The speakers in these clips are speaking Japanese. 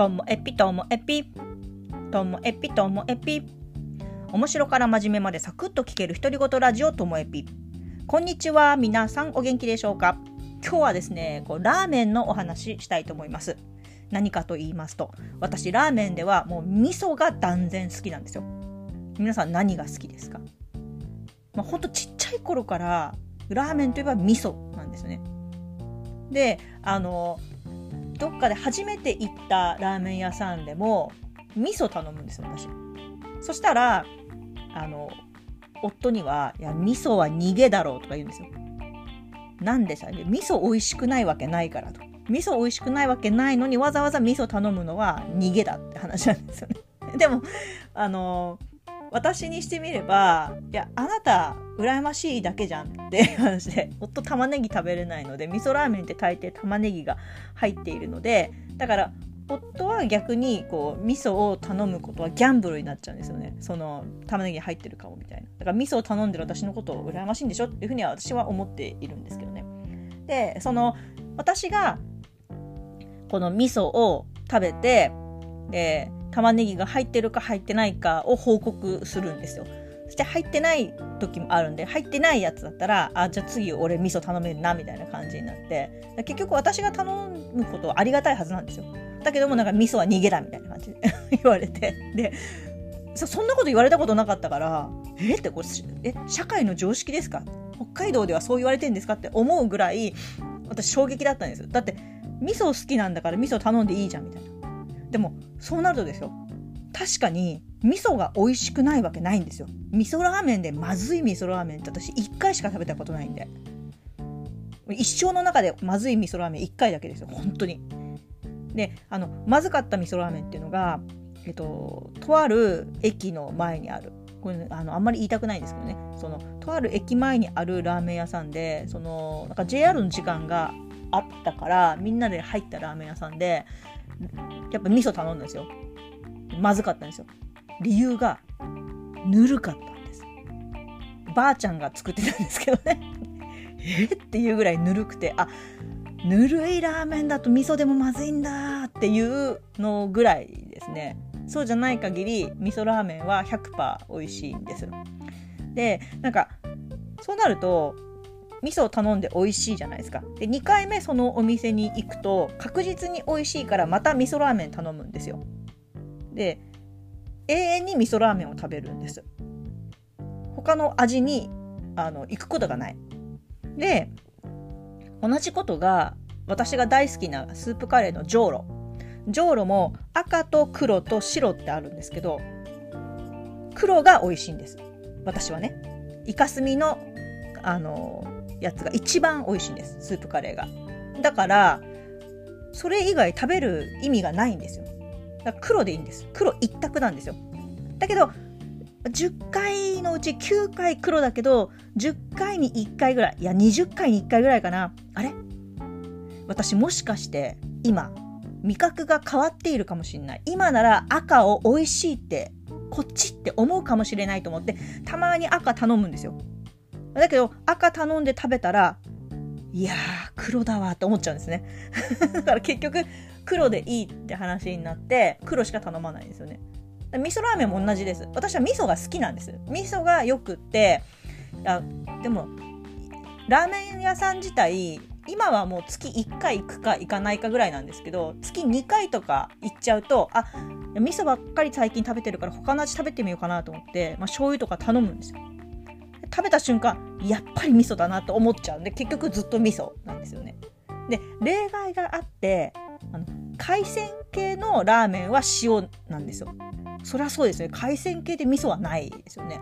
ともエピともエピ。ともエピともエピ。面白から真面目までサクッと聞ける独り言ラジオともエピ。こんにちは皆さんお元気でしょうか？今日はですねこうラーメンのお話したいと思います。何かと言いますと私ラーメンではもう味噌が断然好きなんですよ。皆さん何が好きですか？まあ、ほんとちっちゃい頃からラーメンといえば味噌なんですね。であのどっかで初めて行ったラーメン屋さんでも味噌頼むんですよ私。そしたらあの夫には「いや味噌は逃げだろう」とか言うんですよ。なんでさ味噌美味しくないわけないからと。味噌美味しくないわけないのにわざわざ味噌頼むのは逃げだって話なんですよね。でもあの私にしてみればいやあなた羨ましいだけじゃんって話 で夫玉ねぎ食べれない。ので味噌ラーメンって大抵玉ねぎが入ってい。るのでだから夫は逆にこう味噌を頼むことはギャンブルになっちゃうんですよねその玉ねぎ入ってるかもみたい。なだから味噌を頼んでる私のことを羨ましい。んでしょってい。うふうには私は思ってい。るんですけどねでその私がこの味噌を食べてで玉ねぎが入ってるか入ってない。かを報告するんですよ。そして入ってない時もあるんで入ってないやつだったらあじゃあ次俺味噌頼めるなみたいな感じになって結局私が頼むことはありがたいはずなんですよ。だけどもなんか味噌は逃げだみたいな感じで 言われて。でそんなこと言われたことなかったからえ？ってこれえ？社会の常識ですか？北海道ではそう言われてんですか？って思うぐらい私衝撃だったんですだって味噌好きなんだから味噌頼んでいいじゃんみたいな。でもそうなるとですよ。確かに味噌が美味しくないわけないんですよ。味噌ラーメンでまずい味噌ラーメンって私1回しか食べたことないんで。一生の中でまずい味噌ラーメン1回だけですよ。本当に。であのまずかった味噌ラーメンっていうのがえっととある駅の前にある。これあのあんまり言いたくないんですけどね。そのとある駅前にあるラーメン屋さんでそのなんか JR の時間があったからみんなで入ったラーメン屋さんでやっぱ味噌頼んだんですよ。まずかったんですよ。理由がぬるかったんです。ばあちゃんが作ってたんですけどね。え？っていうぐらいぬるくてあぬるいラーメンだと味噌でもまずいんだっていうのぐらいですね。そうじゃない限り味噌ラーメンは100%美味しいんですでなんかそうなると味噌を頼んで美味しいじゃないですか。で2回目そのお店に行くと確実に美味しいからまた味噌ラーメン頼むんですよ。で永遠に味噌ラーメンを食べるんです。他の味にあの行くことがない。で同じことが私が大好きなスープカレーのジョーロ。ジョーロも赤と黒と白ってあるんですけど黒が美味しいんです。私はね。イカスミのあのやつが一番美味しいんです。スープカレーが。だからそれ以外食べる意味がないんですよ。だから黒でいいんです。黒一択なんですよ。だけど10回のうち9回黒だけど10回に1回ぐらいいや20回に1回ぐらいかな。あれ？私もしかして今味覚が変わっているかもしれない。今なら赤を美味しいってこっちって思うかもしれないと思ってたまに赤頼むんですよ。だけど赤頼んで食べたらいやー黒だわって思っちゃうんですね。だから結局黒でいいって話になって黒しか頼まないんですよね。味噌ラーメンも同じです。私は味噌が好きなんです。味噌がよくっていやでもラーメン屋さん自体今はもう月1回行くか行かないかぐらいなんですけど月2回とか行っちゃうとあ味噌ばっかり最近食べてるから他の味食べてみようかなと思って、まあ、醤油とか頼むんですよ。食べた瞬間やっぱり味噌だなと思っちゃうんで結局ずっと味噌なんですよね。で例外があってあの海鮮系のラーメンは塩なんですよ。そりゃそうですね。海鮮系で味噌はないですよね。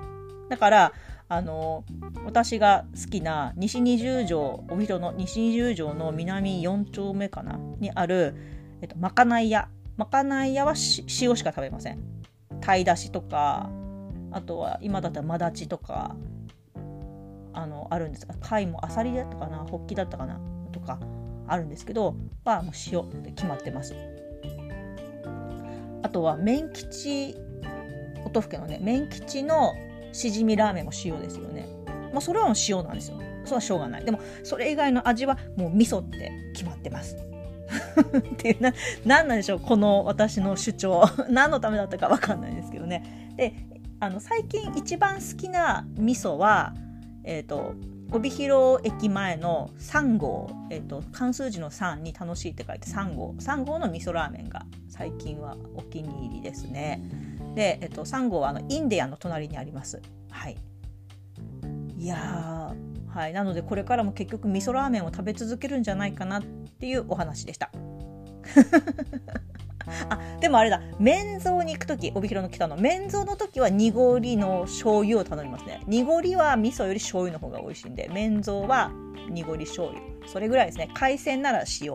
だからあの私が好きな西二十条帯広の西二十条の南4丁目かな？にある、えっと、まかない屋。まかない屋は塩しか食べません。鯛だしとかあとは今だったらマダチとかあのあるんですが貝もあさりだったかな？ホッキだったかな？とか。あるんですけどはもう塩って決まってます。あとは麺吉音更のね麺吉のしじみラーメンも塩ですよね。まあそれはもう塩なんですよ。それはしょうがない。でもそれ以外の味はもう味噌って決まってます。っていうな何なんでしょうこの私の主張。何のためだったか分かんないですけどね。であの最近一番好きな味噌はえっ、ー、と帯広駅前の3号、えーと、関数字の3に楽しいって書いて3号3号の味噌ラーメンが最近はお気に入りですね。で、えーと、3号はあのインディアンの隣にあります。はい。いやはい。なのでこれからも結局味噌ラーメンを食べ続けるんじゃないかなっていうお話でした。あでもあれだ。麺蔵に行く時帯広の北の麺蔵の時は濁りの醤油を頼みますね。濁りは味噌より醤油の方が美味しいんで麺蔵は濁り醤油。それぐらいですね。海鮮なら塩。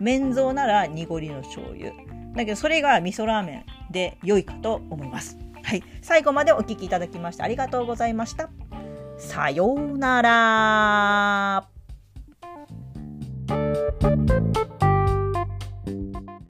麺蔵なら濁りの醤油。だけどそれが味噌ラーメンで良いかと思います。はい。最後までお聴きいただきましてありがとうございました。さようなら。